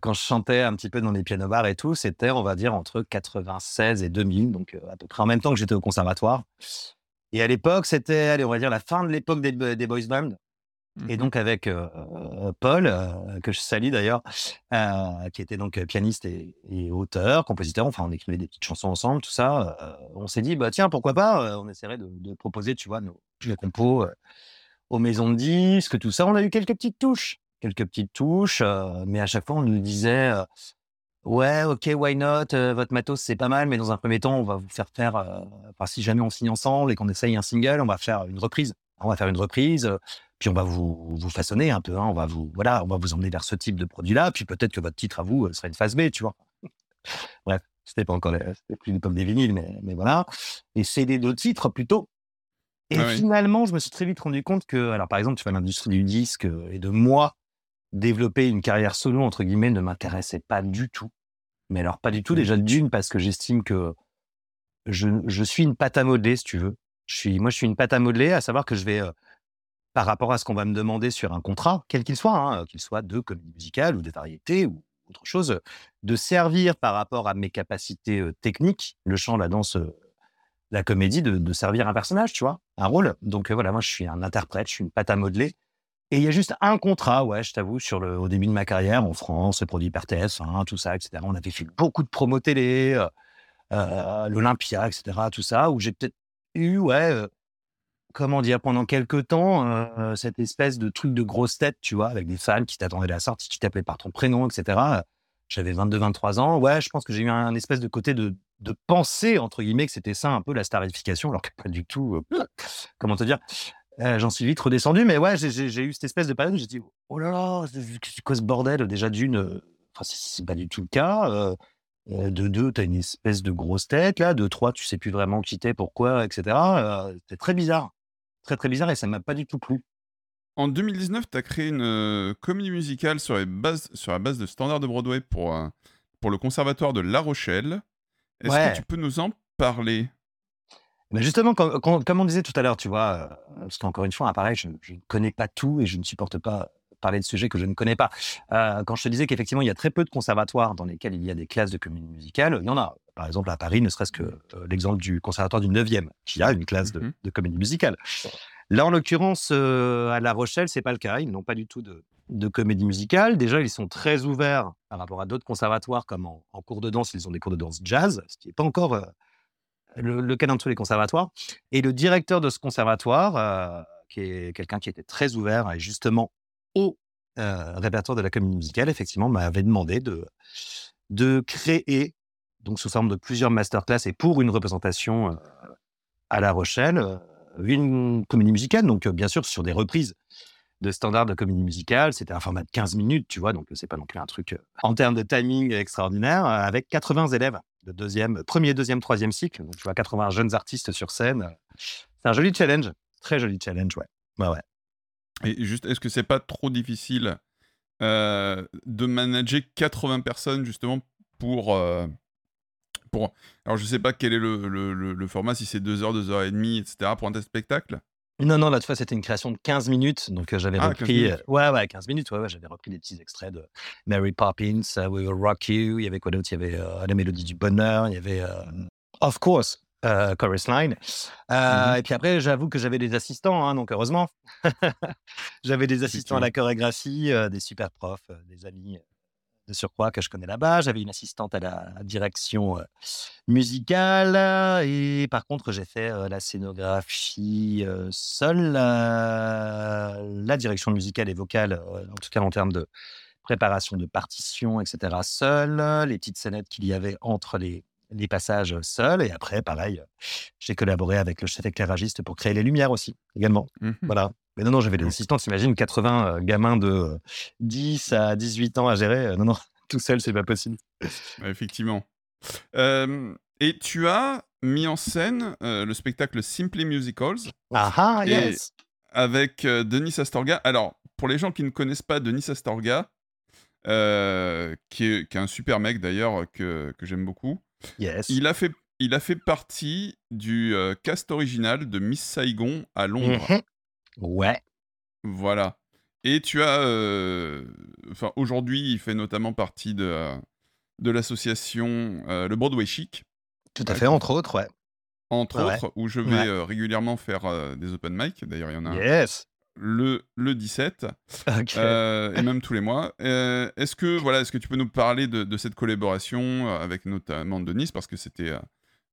quand je chantais un petit peu dans les pianos bars et tout, c'était, on va dire, entre 96 et 2000, donc à peu près en même temps que j'étais au conservatoire. Et à l'époque, c'était, allez, on va dire, la fin de l'époque des, des boys bands. Et mmh donc avec Paul, que je salue d'ailleurs, qui était donc pianiste et, auteur, compositeur, enfin on écrivait des petites chansons ensemble, tout ça, on s'est dit, bah tiens, pourquoi pas, on essaierait de, proposer, tu vois, nos, les compos aux maisons de disques, tout ça. On a eu quelques petites touches, quelques petites touches, mais à chaque fois on nous disait, ouais, ok, why not, votre matos c'est pas mal, mais dans un premier temps, on va vous faire faire, enfin si jamais on signe ensemble et qu'on essaye un single, on va faire une reprise. On va faire une reprise puis on va vous, vous façonner un peu, hein, on va vous voilà, on va vous emmener vers ce type de produit-là, puis peut-être que votre titre à vous serait une phase B, tu vois. Bref, c'était pas encore, c'était plus comme des vinyles, mais, mais voilà. Et c'est des deux titres plutôt. Et ah finalement, je me suis très vite rendu compte que, alors par exemple, tu vois, l'industrie du disque et de moi développer une carrière solo entre guillemets ne m'intéressait pas du tout. Mais alors pas du tout. Mmh. Déjà d'une parce que j'estime que je, je, suis une pâte à modeler, si tu veux. Je suis, moi, je suis une pâte à modeler, à savoir que je vais par rapport à ce qu'on va me demander sur un contrat, quel qu'il soit, hein, qu'il soit de comédie musicale ou de variété ou autre chose, de servir par rapport à mes capacités techniques, le chant, la danse, la comédie, de, servir un personnage, tu vois, un rôle. Donc voilà, moi je suis un interprète, je suis une pâte à modeler. Et il y a juste un contrat, ouais, je t'avoue, sur le, au début de ma carrière en France, le produit par TF1, tout ça, etc. On avait fait beaucoup de promos télé, l'Olympia, etc., tout ça, où j'ai peut-être eu, ouais, comment dire, pendant quelques temps, cette espèce de truc de grosse tête, tu vois, avec des fans qui t'attendaient à la sortie, qui t'appelaient par ton prénom, etc. J'avais 22-23 ans. Ouais, je pense que j'ai eu un, espèce de côté de, de penser, entre guillemets, que c'était ça un peu la starification, alors que pas du tout. comment te dire J'en suis vite redescendu, mais ouais, j'ai eu cette espèce de période où j'ai dit Oh là là, c'est quoi ce bordel Déjà d'une, enfin, c'est pas du tout le cas. de deux, tu as une espèce de grosse tête, là. De trois, tu sais plus vraiment qui t'es, pourquoi, etc. C'était très bizarre très très bizarre et ça m'a pas du tout plu. En 2019, tu as créé une comédie musicale sur, les bases, sur la base de standards de Broadway pour, pour le Conservatoire de La Rochelle. Est-ce que tu peux nous en parler? Mais justement, comme, on disait tout à l'heure, tu vois, parce qu'encore une fois, pareil, je, je, ne connais pas tout et je ne supporte pas parler de sujets que je ne connais pas. quand je te disais qu'effectivement, il y a très peu de conservatoires dans lesquels il y a des classes de comédie musicale, il y en a. Par exemple, à Paris, ne serait-ce que l'exemple du conservatoire du 9e, qui a une classe de, mmh comédie musicale. Là, en l'occurrence, à La Rochelle, c'est pas le cas. Ils n'ont pas du tout de, comédie musicale. Déjà, ils sont très ouverts par rapport à d'autres conservatoires, comme en, cours de danse, ils ont des cours de danse jazz, ce qui n'est pas encore le, cas dans tous les conservatoires. Et le directeur de ce conservatoire, qui est quelqu'un qui était très ouvert et justement au répertoire de la comédie musicale, effectivement, m'avait demandé de, de créer, donc sous forme de plusieurs masterclass et pour une représentation à La Rochelle, une comédie musicale, donc bien sûr sur des reprises de standards de comédie musicale. C'était un format de 15 minutes, tu vois, donc c'est pas non plus un truc en termes de timing extraordinaire, avec 80 élèves de deuxième, premier, deuxième, troisième cycle. Donc tu vois, 80 jeunes artistes sur scène. C'est un joli challenge, très joli challenge, ouais. Ouais. Et juste, est-ce que c'est pas trop difficile euh, de manager 80 personnes justement pour, euh, pour... Alors je sais pas quel est le, le, le, format, si c'est 2 heures, 2 heures et demie, etc. pour un test spectacle? Non, non, la fois, c'était une création de 15 minutes. Donc, euh, j'avais ah, repris. ouais, ouais, 15 minutes. Ouais, ouais, j'avais repris des petits extraits de Mary Poppins, We Will Rock You. Il y avait quoi d'autre? Il y avait La Mélodie du Bonheur. Il y avait Of Course, euh, chorus line. Euh, mmh et puis après, j'avoue que j'avais des assistants, hein, donc heureusement. j'avais des assistants à la chorégraphie, euh, des super profs, des amis de surcroît que je connais là-bas. J'avais une assistante à la direction musicale. Et par contre, j'ai fait la scénographie seule, la direction musicale et vocale, en tout cas en termes de préparation de partitions, etc. seule, les petites scénettes qu'il y avait entre les les passages seul. Et après, pareil, j'ai collaboré avec le chef éclairagiste pour créer les lumières aussi, également. Mmh Voilà. Mais non, non, j'avais des assistants, t'imagines, 80 gamins de 10 à 18 ans à gérer. Non, non, tout seul, c'est pas possible. Effectivement. et tu as mis en scène le spectacle Simply Musicals. Ah ah, yes Avec Denis Astorga. Alors, pour les gens qui ne connaissent pas Denis Astorga, qui, est, un super mec d'ailleurs, que, j'aime beaucoup, yes. il, a fait, il a fait partie du cast original de Miss Saigon à Londres. Mhm. Ouais. Voilà. Et tu as. Enfin, aujourd'hui, il fait notamment partie de, de l'association Le Broadway Chic. Tout à fait, entre autres, ouais. Entre autres, où je vais régulièrement faire des open mic. D'ailleurs, il y en a yes. le, le 17, et même tous les mois. est-ce que voilà, est-ce que tu peux nous parler de, de cette collaboration avec notamment Denis, parce que c'était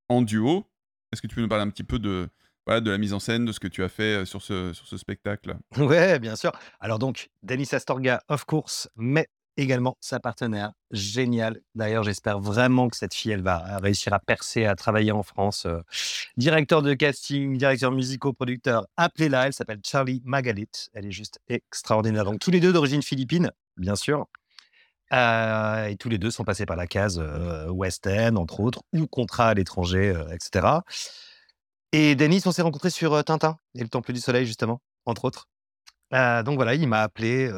en duo. Est-ce que tu peux nous parler un petit peu de, de la mise en scène, de ce que tu as fait sur ce, sur ce spectacle? Ouais, bien sûr. Alors donc, Denis Astorga, of course, mais également sa partenaire. Génial. D'ailleurs, j'espère vraiment que cette fille, elle va réussir à percer, à travailler en France. directeur de casting, directeur musical, producteur. Appelez-la, elle s'appelle Charlie Magalit. Elle est juste extraordinaire. Donc, tous les deux d'origine philippine, bien sûr. et tous les deux sont passés par la case West End, entre autres, ou contrat à l'étranger, etc. Et Denis, on s'est rencontrés sur Tintin et le Temple du Soleil, justement, entre autres. donc voilà, il m'a appelé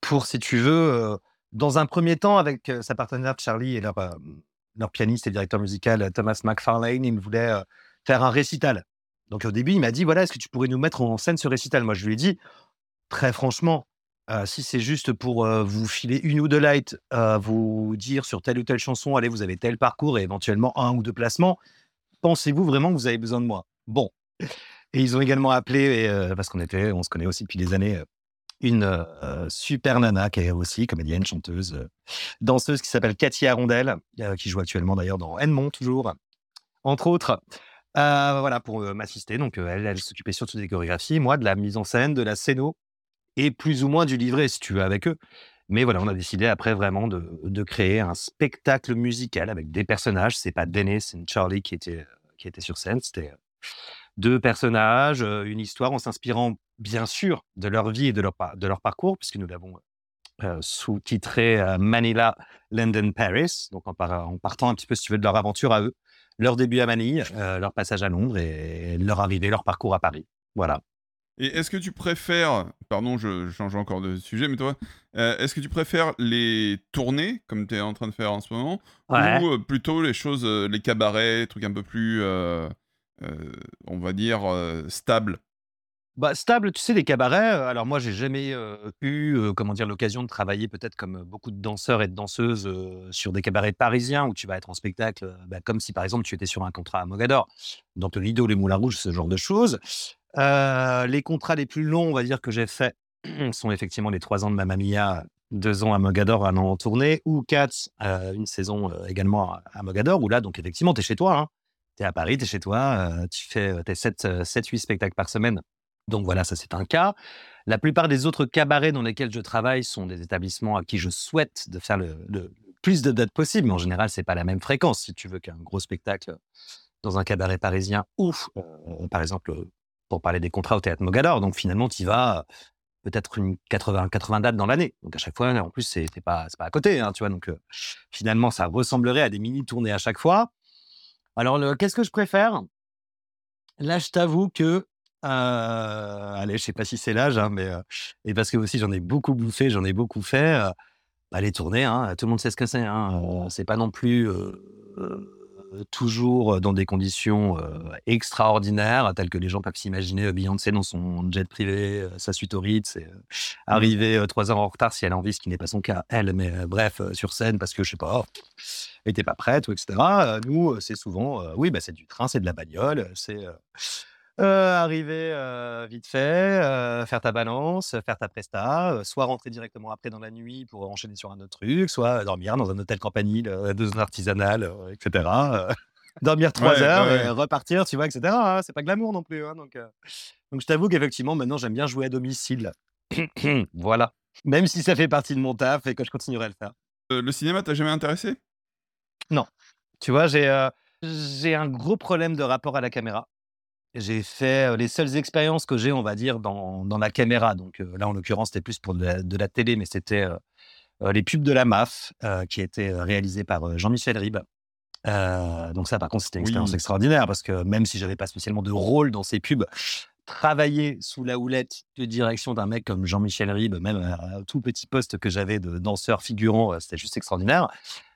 pour, si tu veux, dans un premier temps, avec sa partenaire Charlie et leur, pianiste et directeur musical Thomas McFarlane, il voulait faire un récital. Donc au début, il m'a dit, voilà, est-ce que tu pourrais nous mettre en scène ce récital? Moi, je lui ai dit, très franchement, si c'est juste pour vous filer une ou deux lights, vous dire sur telle ou telle chanson, allez, vous avez tel parcours et éventuellement un ou deux placements, pensez-vous vraiment que vous avez besoin de moi? Bon. Et ils ont également appelé, parce qu'on était, on se connaît aussi depuis des années, une super nana qui est aussi comédienne, chanteuse, danseuse qui s'appelle Cathy Arondel, qui joue actuellement d'ailleurs dans Edmond toujours, entre autres. voilà, pour m'assister. Donc, elle, elle s'occupait surtout des chorégraphies, moi de la mise en scène, de la scéno, et plus ou moins du livret, si tu veux, avec eux. Mais voilà, on a décidé après vraiment de, créer un spectacle musical avec des personnages. C'est pas Dennis, c'est Charlie qui était, qui était sur scène. C'était deux personnages, une histoire en s'inspirant bien sûr de leur vie et de leur, de leur parcours, puisque nous l'avons sous-titré Manila, London, Paris. Donc en, partant un petit peu, si tu veux, de leur aventure à eux, leur début à Manille, leur passage à Londres et leur arrivée, leur parcours à Paris. Voilà. Et est-ce que tu préfères, pardon, je, change encore de sujet, mais toi, euh, est-ce que tu préfères les tournées, comme tu es en train de faire en ce moment, ou euh, plutôt les choses, euh, les cabarets, les trucs un peu plus, on va dire, stables? Bah, stable, tu sais, les cabarets, alors moi, j'ai jamais eu, comment dire, l'occasion de travailler peut-être comme beaucoup de danseurs et de danseuses sur des cabarets parisiens où tu vas être en spectacle, bah, comme si par exemple tu étais sur un contrat à Mogador. Donc le Lido, les Moulins Rouges, ce genre de choses. Les contrats les plus longs, on va dire, que j'ai faits sont effectivement les trois ans de Mamma Mia, deux ans à Mogador, un an en tournée, ou quatre, une saison également à Mogador, où là, donc effectivement, tu es chez toi. Hein. Tu es à Paris, tu es chez toi, tu fais tes 7-8 spectacles par semaine donc voilà, ça c'est un cas. La plupart des autres cabarets dans lesquels je travaille sont des établissements à qui je souhaite de faire le, plus de dates possible, mais en général, c'est pas la même fréquence. Si tu veux qu'un gros spectacle dans un cabaret parisien ou, par exemple, pour parler des contrats au théâtre Mogador, donc finalement, tu y vas peut-être une 80, 80 dates dans l'année. Donc à chaque fois, en plus, c'est pas, pas à côté, hein, tu vois. Donc euh, finalement, ça ressemblerait à des mini-tournées à chaque fois. Alors, qu'est-ce que je préfère? Là, je t'avoue que euh, allez, je sais pas si c'est l'âge, hein, mais et parce que aussi j'en ai beaucoup bouffé, j'en ai beaucoup fait. Bah, les tournées, hein, tout le monde sait ce que c'est. Hein, c'est pas non plus toujours dans des conditions extraordinaires, telles que les gens peuvent s'imaginer. Beyoncé dans son jet privé, sa suite au Ritz, et, mmh. arriver trois heures en retard si elle a envie, ce qui n'est pas son cas, elle. Mais bref, sur scène parce que je sais pas, oh, elle était pas prête, ou etc. nous, c'est souvent, oui, bah, c'est du train, c'est de la bagnole, c'est arriver vite fait, faire ta balance, faire ta presta, soit rentrer directement après dans la nuit pour enchaîner sur un autre truc, soit dormir dans un hôtel campanile, de zone artisanale, etc. dormir trois heures et repartir, tu vois, etc. Hein, c'est pas glamour non plus. Hein, donc, donc je t'avoue qu'effectivement, maintenant, j'aime bien jouer à domicile. voilà. Même si ça fait partie de mon taf et que je continuerai à le faire. le cinéma t'a jamais intéressé? Non. Tu vois, j'ai j'ai un gros problème de rapport à la caméra. J'ai fait les seules expériences que j'ai, on va dire, dans, dans la caméra. Donc là, en l'occurrence, c'était plus pour de la, télé, mais c'était les pubs de la MAF qui étaient réalisées par Jean-Michel Ribes. donc ça, par contre, c'était une expérience extraordinaire parce que même si j'avais pas spécialement de rôle dans ces pubs, travailler sous la houlette de direction d'un mec comme Jean-Michel Ribes, même un tout petit poste que j'avais de danseur figurant, c'était juste extraordinaire.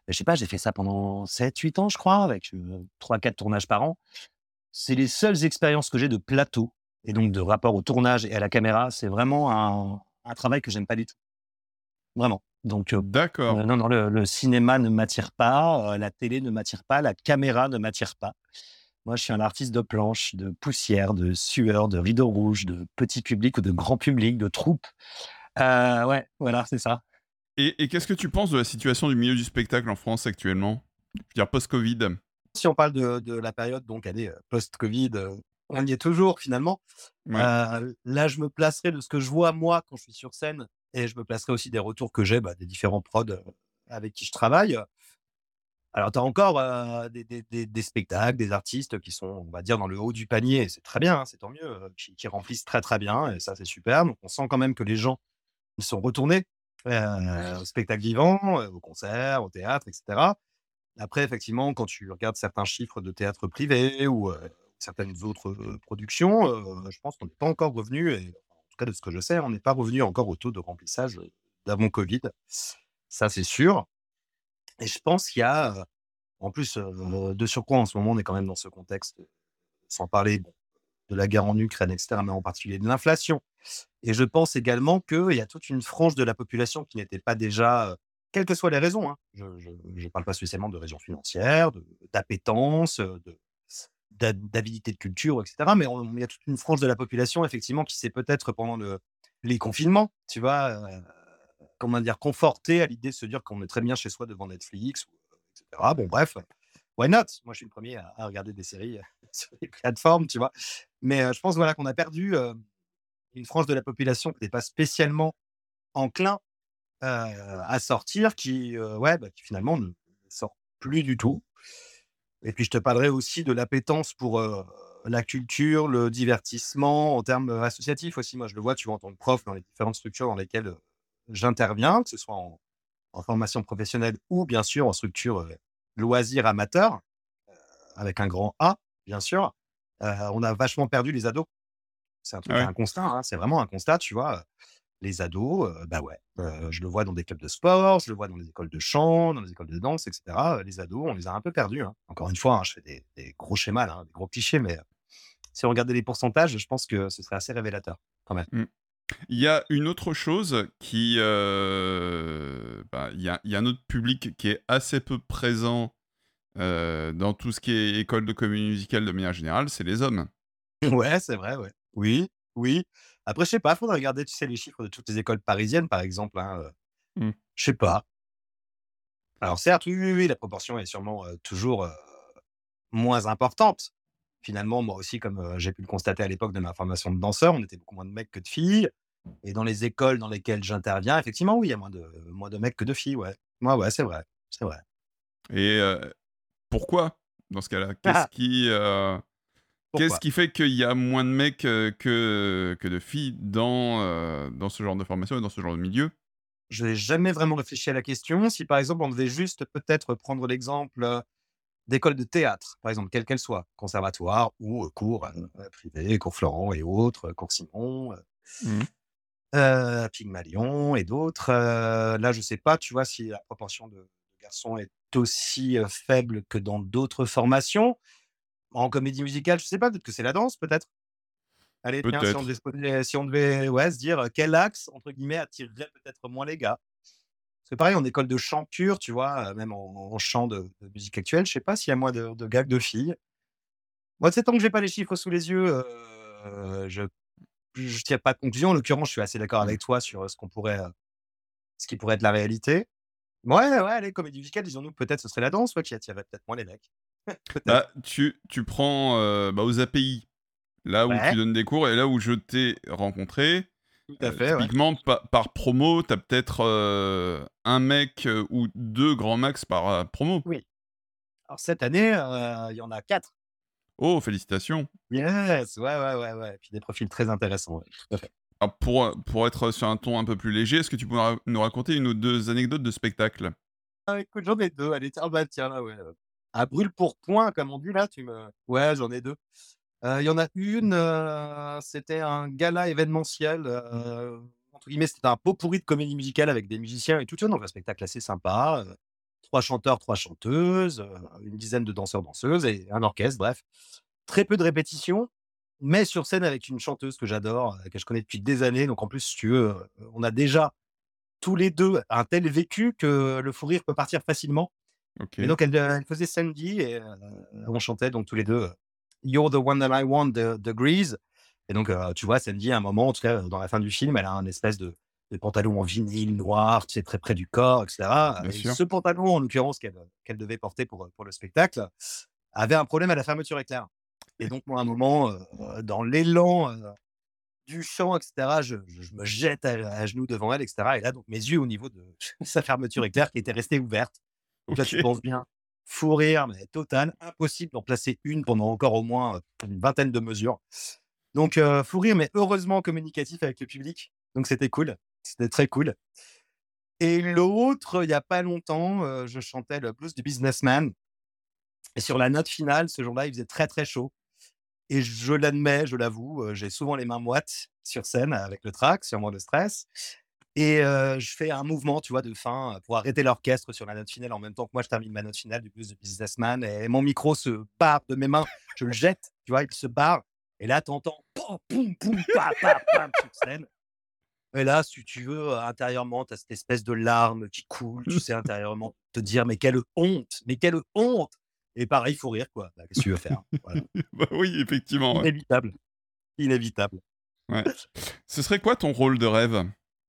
Je sais pas, j'ai fait ça pendant 7-8 ans, je crois, avec 3-4 tournages par an. C'est les seules expériences que j'ai de plateau et donc de rapport au tournage et à la caméra. C'est vraiment un, un travail que j'aime pas du tout. Vraiment. Donc, D'accord. non, non, le, cinéma ne m'attire pas, la télé ne m'attire pas, la caméra ne m'attire pas. Moi, je suis un artiste de planche, de poussière, de sueur, de rideau rouge, de petit public ou de grand public, de troupe. ouais, voilà, c'est ça. Et, qu'est-ce que tu penses de la situation du milieu du spectacle en France actuellement? Je veux dire, post-Covid Si on parle de, la période, donc, allez, post-Covid, on y est toujours finalement. là, je me placerai de ce que je vois moi quand je suis sur scène et je me placerai aussi des retours que j'ai bah, des différents prods avec qui je travaille. Alors, tu as encore des, spectacles, des artistes qui sont, on va dire, dans le haut du panier, c'est très bien, hein, c'est tant mieux, qui, qui, remplissent très très bien, et ça c'est super. Donc, on sent quand même que les gens sont retournés au spectacle vivant, au concert, au théâtre, etc. Après, effectivement, quand tu regardes certains chiffres de théâtre privé ou certaines autres productions, je pense qu'on n'est pas encore revenu, et en tout cas de ce que je sais, on n'est pas revenu encore au taux de remplissage d'avant Covid. Ça, c'est sûr. Et je pense qu'il y a, en plus, de surcroît, en ce moment, on est quand même dans ce contexte, sans parler de la guerre en Ukraine, etc., mais en particulier de l'inflation. Et je pense également qu'il y a toute une frange de la population qui n'était pas déjà, quelles que soient les raisons, hein, je ne parle pas spécialement de raisons financières, d'appétence, d'avidité de, culture, etc., mais il y a toute une frange de la population, effectivement, qui s'est peut-être pendant le, les confinements, tu vois, comment dire, conforté à l'idée de se dire qu'on est très bien chez soi devant Netflix, etc. Bon, bref, why not? Moi, je suis le premier à, regarder des séries sur les plateformes, tu vois. Mais je pense voilà, qu'on a perdu une frange de la population qui n'est pas spécialement enclin à sortir, qui, ouais, bah, qui finalement ne sort plus du tout. Et puis, je te parlerai aussi de l'appétence pour la culture, le divertissement en termes associatifs aussi. Moi, je le vois, tu vois, en tant que prof, dans les différentes structures dans lesquelles j'interviens, que ce soit en, formation professionnelle ou bien sûr en structure loisir amateur, avec un grand A, bien sûr, on a vachement perdu les ados. C'est un, un constat, hein, c'est vraiment un constat, tu vois. Les ados, bah ouais, je le vois dans des clubs de sport, je le vois dans les écoles de chant, dans les écoles de danse, etc. Les ados, on les a un peu perdus. Hein. Encore une fois, hein, je fais des, gros schémas, des gros clichés, mais si on regardait les pourcentages, je pense que ce serait assez révélateur quand même. Mmh. Il y a une autre chose qui. Bah, il, y a, il, y a, un autre public qui est assez peu présent dans tout ce qui est école de comédie musicale de manière générale, c'est les hommes. Ouais, c'est vrai, ouais. Oui, oui. Après, je sais pas, il faudrait regarder, tu sais, les chiffres de toutes les écoles parisiennes, par exemple. Hein, mmh. Je sais pas. Alors, certes, oui, oui, oui, la proportion est sûrement toujours moins importante. Finalement, moi aussi, comme j'ai pu le constater à l'époque de ma formation de danseur, on était beaucoup moins de mecs que de filles. Et dans les écoles dans lesquelles j'interviens, effectivement, oui, il y a moins de, moins de mecs que de filles, ouais. Ouais, ouais, c'est vrai, c'est vrai. Et pourquoi, dans ce cas-là? Qu'est-ce ah! qui... Qu'est-ce qui fait qu'il y a moins de mecs que, que de filles dans, dans ce genre de formation et dans ce genre de milieu? Je n'ai jamais vraiment réfléchi à la question. Si par exemple on devait juste peut-être prendre l'exemple d'écoles de théâtre, par exemple, quelle qu'elle soit, conservatoire ou cours privé, cours Florent et autres, cours Simon, mmh. Pygmalion et d'autres. là, je ne sais pas, tu vois, si la proportion de garçons est aussi faible que dans d'autres formations. En comédie musicale, je sais pas, peut-être que c'est la danse, peut-être? Allez, tiens, si on devait, si on devait ouais, se dire quel axe, entre guillemets, attirerait peut-être moins les gars. C'est pareil, en école de chant pur, tu vois, même en, chant de, musique actuelle, je sais pas s'il y a moins de, de gars que de filles. Moi, c'est tant que j'ai pas les chiffres sous les yeux, je ne tiens pas de conclusion. En l'occurrence, je suis assez d'accord avec toi sur ce qu'on pourrait, ce qui pourrait être la réalité. Ouais, ouais, les comédies musicales, disons-nous, peut-être ce serait la danse qui attirerait peut-être moins les mecs. Bah, tu, tu prends euh, bah, aux API, là où tu donnes des cours et là où je t'ai rencontré. Tout à euh, fait. typiquement, par promo, tu as peut-être euh, un mec ou deux grands max par promo. Oui. Alors cette année, il y en a quatre. Oh, félicitations. Yes, ouais, ouais, ouais, ouais. Et puis des profils très intéressants. Alors pour, pour être sur un ton un peu plus léger, est-ce que tu pourrais nous raconter une ou deux anecdotes de spectacle? Ah, Écoute, j'en ai deux. Allez, tiens, bah, tiens, là, ouais. À brûle pour point, comme on dit là, tu me. Ouais, j'en ai deux. Il y en a une, c'était un gala événementiel. entre guillemets, c'était un pot pourri de comédie musicale avec des musiciens et tout. Donc un spectacle assez sympa. trois chanteurs, trois chanteuses, une dizaine de danseurs, danseuses et un orchestre. Bref, très peu de répétitions mais sur scène avec une chanteuse que j'adore, que je connais depuis des années. Donc en plus, si tu veux, on a déjà tous les deux un tel vécu que le fou rire peut partir facilement. Et donc elle, faisait Sandy et on chantait donc tous les deux You're the one that I want de, de Grease. Et donc tu vois, Sandy à un moment, en tout cas dans la fin du film, elle a un espèce de, pantalon en vinyle noir, tu sais, très près du corps, etc. ce pantalon, en l'occurrence, qu'elle devait porter pour, pour le spectacle, avait un problème à la fermeture éclair. Et donc, moi, à un moment, dans l'élan du chant, etc., je, me jette à, genoux devant elle, etc. Et là, donc, mes yeux au niveau de sa fermeture éclair qui était restée ouverte. Donc là, tu penses bien, fou rire, mais total, impossible d'en placer une pendant encore au moins une vingtaine de mesures. Donc, fou rire, mais heureusement communicatif avec le public. Donc, c'était cool. C'était très cool. Et l'autre, il n'y a pas longtemps, je chantais le blues du businessman. Et sur la note finale, ce jour-là, il faisait très, très chaud. Et je l'admets, je l'avoue, j'ai souvent les mains moites sur scène avec le track, sûrement le stress. Et je fais un mouvement, tu vois, de fin pour arrêter l'orchestre sur la note finale en même temps que moi, je termine ma note finale du blues de Businessman. Et mon micro se barre de mes mains. Je le jette, tu vois, il se barre. Et là, tu entends poum, poum, sur scène. Et là, si tu veux, intérieurement, tu as cette espèce de larme qui coule, tu sais, intérieurement, te dire, mais quelle honte, mais quelle honte et pareil, il faut rire, quoi. Bah, qu'est-ce que tu veux faire? Bah Oui, effectivement. Inévitable. Inévitable. Ouais. Ce serait quoi ton rôle de rêve?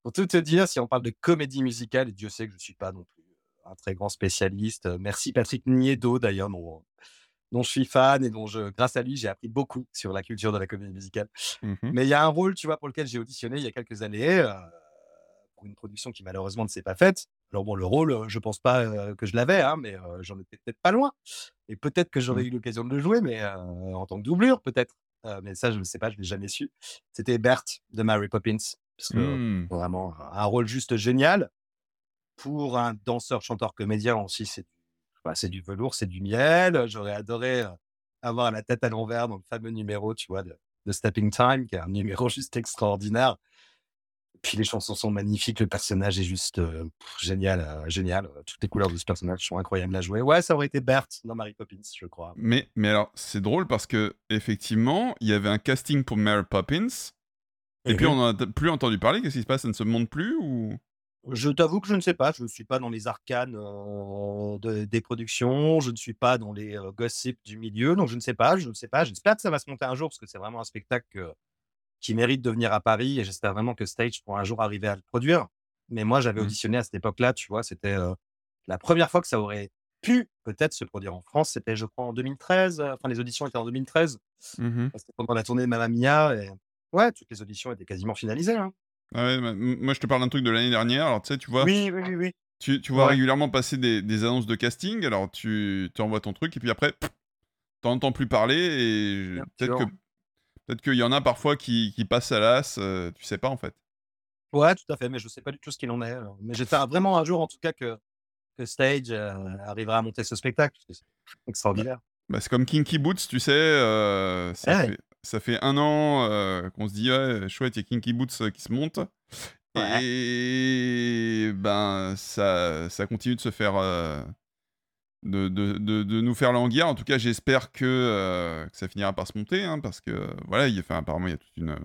Pour tout te dire, si on parle de comédie musicale, et Dieu sait que je ne suis pas non plus un très grand spécialiste. Merci Patrick Niedo, d'ailleurs, dont, dont, je suis fan et dont, je, grâce à lui, j'ai appris beaucoup sur la culture de la comédie musicale. Mmh Mais il y a un rôle, tu vois, pour lequel j'ai auditionné il y a quelques années, pour une production qui malheureusement ne s'est pas faite. Alors bon, le rôle, je pense pas que je l'avais, hein, mais j'en étais peut-être pas loin. Et peut-être que j'aurais mmh. eu l'occasion de le jouer, mais en tant que doublure, peut-être. mais ça, je ne sais pas, je l'ai jamais su. C'était Bert de Mary Poppins. Parce que mmh. vraiment, un rôle juste génial. Pour un danseur, chanteur, comédien aussi, c'est bah, du velours, c'est du miel. J'aurais adoré avoir la tête à l'envers dans le fameux numéro, tu vois, de, de Stepping Time, qui est un numéro juste extraordinaire. Puis les chansons sont magnifiques, le personnage est juste génial, génial. Toutes les couleurs de ce personnage sont incroyables à jouer. Ouais, ça aurait été Bert dans Mary Poppins, je crois. Mais, mais alors, c'est drôle parce que effectivement, il y avait un casting pour Mary Poppins, et, puis on n'en a plus entendu parler. Qu'est-ce qui se passe? Ça ne se monte plus ou? Je t'avoue que je ne sais pas. Je ne suis pas dans les arcanes des productions. Je ne suis pas dans les gossips du milieu, donc je ne sais pas. Je ne sais pas. J'espère que ça va se monter un jour parce que c'est vraiment un spectacle que qui mérite de venir à Paris et j'espère vraiment que Stage pourra un jour arriver à le produire. Mais moi, j'avais mmh. auditionné à cette époque-là, tu vois, c'était la première fois que ça aurait pu peut-être se produire en France. C'était, je crois, en 2013. enfin, les auditions étaient en 2013. Mmh c'était pendant la tournée de Mamma Mia. Et ouais, toutes les auditions étaient quasiment finalisées. Hein. Ah moi, je te parle d'un truc de l'année dernière. Alors, tu sais, tu vois. Oui, oui, oui. Tu, tu vois régulièrement passer des, des, annonces de casting. Alors, tu, envoies ton truc et puis après, t'en entends plus parler et peut-être que Peut-être qu'il y en a parfois qui, passent à l'as, euh, tu sais pas en fait. Ouais, tout à fait, mais je sais pas du tout ce qu'il en est. Mais j'espère vraiment un jour, en tout cas, que, que Stage euh, arrivera à monter ce spectacle. C'est extraordinaire. Bah, c'est comme Kinky Boots, tu sais. Euh, ça, fait, ça, fait, un an qu'on se dit, ouais, chouette, il y a Kinky Boots qui se monte. Et ben, ça, ça continue de se faire de, de, de, nous faire languir. En tout cas, j'espère que, euh, que, ça finira par se monter, hein, parce que voilà, il, enfin, apparemment, il y a toute une euh,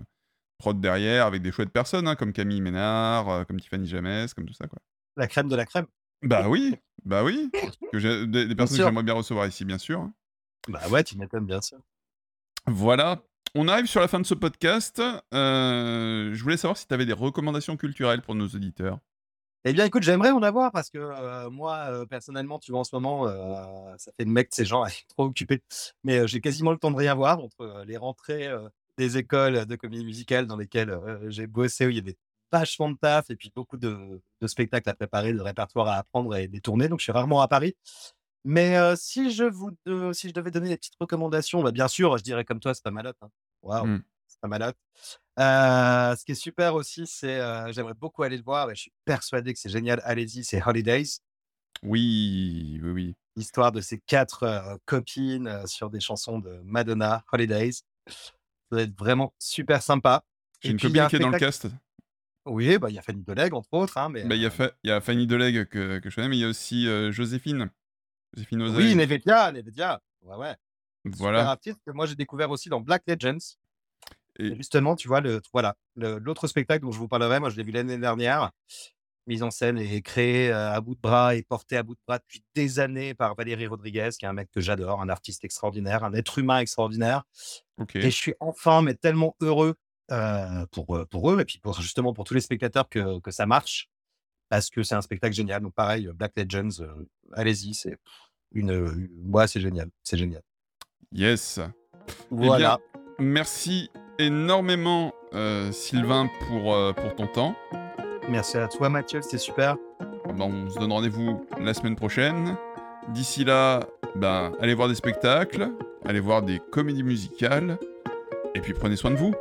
prod derrière avec des chouettes personnes, hein, comme Camille Ménard, euh, comme Tiffany James, comme tout ça, quoi. La crème de la crème. Bah oui, bah oui. Que des, des, personnes que j'aimerais bien recevoir ici, bien sûr. Bah ouais, tu m'étonnes, bien sûr. Voilà. On arrive sur la fin de ce podcast. je voulais savoir si tu avais des recommandations culturelles pour nos auditeurs. Eh bien, écoute, j'aimerais en avoir parce que moi, personnellement, tu vois, en ce moment, ça fait le mec de ces gens trop occupés. Mais j'ai quasiment le temps de rien voir entre les rentrées des écoles de comédie musicale dans lesquelles j'ai bossé, où il y a des vachement de taf et puis beaucoup de, spectacles à préparer, de répertoires à apprendre et des tournées. Donc, je suis rarement à Paris. Mais si, je vous si je devais donner des petites recommandations, bah, bien sûr, je dirais comme toi, c'est pas malote. Hein. Waouh, mmh. c'est pas malote. ce qui est super aussi, c'est j'aimerais beaucoup aller le voir, mais je suis persuadé que c'est génial. Allez-y, c'est Holidays. Oui, oui, oui. L'histoire de ces quatre copines sur des chansons de Madonna, Holidays. Ça va être vraiment super sympa. J'ai une copine qui est dans le cast? Oui, bah, il y a Fanny Deleg, entre autres. Hein, mais, bah, il y, a y a Fanny Deleg que, que je connais, mais il y a aussi Joséphine. Joséphine Oui, Nevedia, Nevedia. Ouais, ouais. Voilà. artiste que moi j'ai découvert aussi dans Black Legends. Et, justement, tu vois, le, voilà, l'autre spectacle dont je vous parlerai, moi je l'ai vu l'année dernière, mise en scène et créé à bout de bras et porté à bout de bras depuis des années par Valérie Rodriguez, qui est un mec que j'adore, un artiste extraordinaire, un être humain extraordinaire. Et je suis enfin, mais tellement heureux pour, pour eux et puis pour, justement pour tous les spectateurs que, que ça marche parce que c'est un spectacle génial. Donc pareil, Black Legends, allez-y, c'est une, ouais, c'est génial, c'est génial. Yes. Eh voilà. merci énormément Sylvain pour, pour ton temps. Merci à toi Mathieu, c'était super. Ben, on se donne rendez-vous la semaine prochaine. D'ici là, ben, allez voir des spectacles, allez voir des comédies musicales, et puis prenez soin de vous.